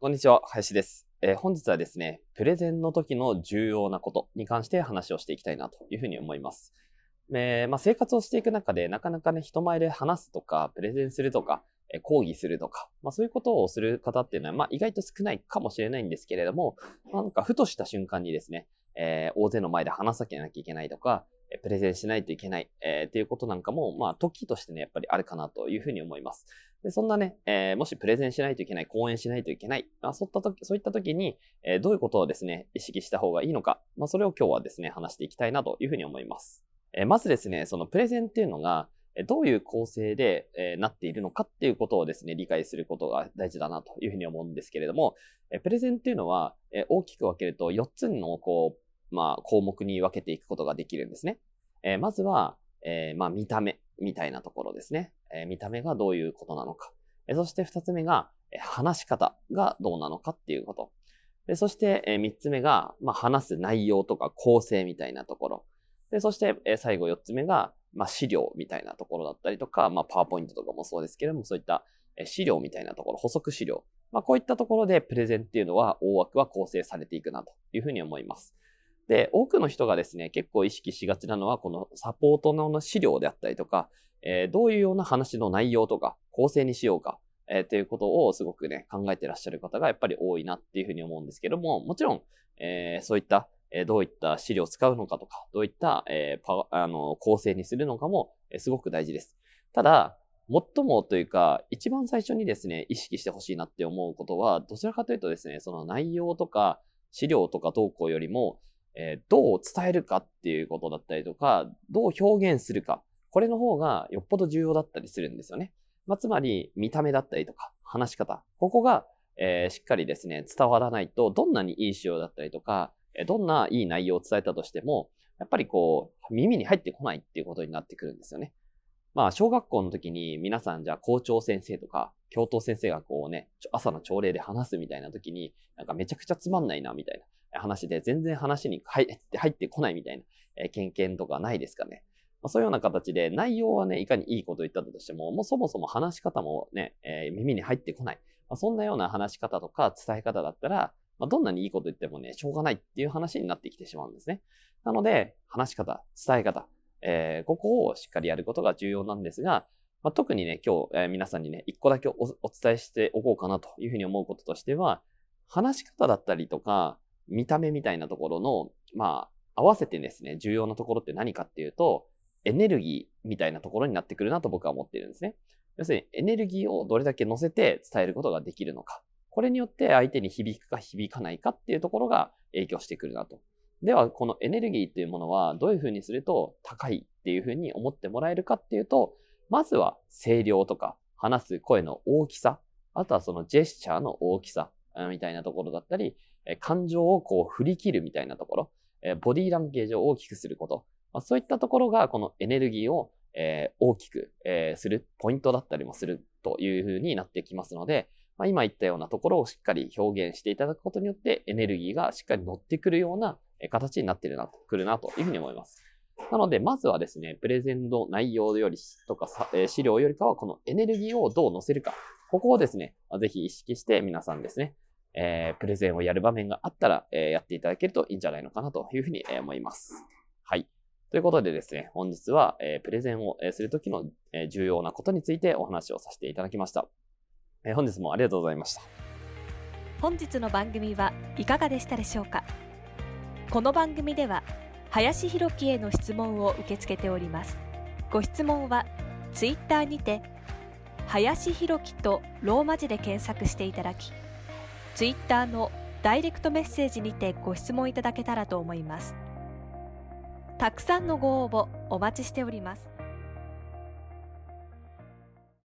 こんにちは林です、えー本日はですねプレゼンの時の重要なことに関して話をしていきたいなというふうに思いますえーまあ、生活をしていく中でなかなかね人前で話すとかプレゼンするとかえー講義するとか、まあ、そういうことをする方っていうのは、まあ、意外と少ないかもしれないんですけれども、なんかふとした瞬間にですね、えー大勢の前で話さなきゃいけないとか、プレゼンしないといけない、えーっていうことなんかも、まあ、時としてね、やっぱりあるかなというふうに思います。でそんなね、えーもしプレゼンしないといけない、講演しないといけない、まあ、そういった時そういった時に、えーどういうことをですね、意識した方がいいのか、まあ、それを今日はですね、話していきたいなというふうに思います。えーまずですね、そのプレゼンっていうのが、どういう構成で、えなっているのかっていうことをですね、理解することが大事だなというふうに思うんですけれども、えプレゼンっていうのは、え大きく分けると4つのこう、まあ、項目に分けていくことができるんですね。えまずは、えまあ、見た目みたいなところですね。え見た目がどういうことなのか。えそして2つ目が、え話し方がどうなのかっていうこと。でそして、え3つ目が、まあ、話す内容とか構成みたいなところ。で、そして、え最後4つ目が、まあ、資料みたいなところだったりとか、まあ、パワーポイントとかもそうですけれども、そういったえ資料みたいなところ、補足資料。まあ、こういったところでプレゼンっていうのは大枠は構成されていくなというふうに思います。で、多くの人がですね、結構意識しがちなのは、このサポートの資料であったりとか、えーどういうような話の内容とか、構成にしようか、えーということをすごくね、考えてらっしゃる方がやっぱり多いなっていうふうに思うんですけども、もちろん、えーそういった、えーどういった資料を使うのかとか、どういった、えーパあの構成にするのかも、えーすごく大事です。ただ、最もというか、一番最初にですね、意識してほしいなって思うことは、どちらかというとですね、その内容とか、資料とか投稿よりも、えーどう伝えるかっていうことだったりとか、どう表現するか、これの方がよっぽど重要だったりするんですよね。まあ、つまり、見た目だったりとか、話し方、ここが、えーしっかりですね、伝わらないと、どんなにいい仕様だったりとか、どんないい内容を伝えたとしても、やっぱりこう、耳に入ってこないっていうことになってくるんですよね。まあ、小学校の時に皆さんじゃあ校長先生とか、教頭先生がこうね、朝の朝礼で話すみたいな時に、なんかめちゃくちゃつまんないなみたいな話で、全然話に入ってこないみたいな、え経験とかないですかね。まあ、そういうような形で内容はね、いかにいいこと言ったとしても、もうそもそも話し方もね、えー耳に入ってこない。まあ、そんなような話し方とか伝え方だったら、まあ、どんなにいいこと言ってもね、しょうがないっていう話になってきてしまうんですね。なので、話し方、伝え方、えーここをしっかりやることが重要なんですが、まあ、特にね、今日、えー皆さんにね、一個だけおお伝えしておこうかなというふうに思うこととしては、話し方だったりとか、見た目みたいなところの、まあ、合わせてですね、重要なところって何かっていうと、エネルギーみたいなところになってくるなと僕は思っているんですね。要するに、エネルギーをどれだけ乗せて伝えることができるのか。これによって相手に響くか響かないかっていうところが影響してくるなと。では、このエネルギーっていうものはどういうふうにすると高いっていうふうに思ってもらえるかっていうと、まずは声量とか話す声の大きさ、あとはそのジェスチャーの大きさみたいなところだったり、え感情をこう振り切るみたいなところ、えボディランゲージを大きくすること、まあ、そういったところがこのエネルギーを、え大きく、えするポイントだったりもするというふうになってきますので、まあ、今言ったようなところをしっかり表現していただくことによってエネルギーがしっかり乗ってくるような形になってるなと、くるなというふうに思います。なので、まずはですね、プレゼンの内容よりとか、え資料よりかは、このエネルギーをどう乗せるか。ここをですね、ぜひ意識して皆さんですね、えープレゼンをやる場面があったら、えーやっていただけるといいんじゃないのかなというふうにえ思います。はい。ということでですね、本日は、えープレゼンをえするときのえー重要なことについてお話をさせていただきました。えー本日もありがとうございました。本日の番組はいかがでしたでしょうか？この番組では林弘樹への質問を受け付けておりますご質問はツイッターにて林弘樹とローマ字で検索していただきツイッターのダイレクトメッセージにてご質問いただけたらと思います。たくさんのご応募お待ちしております。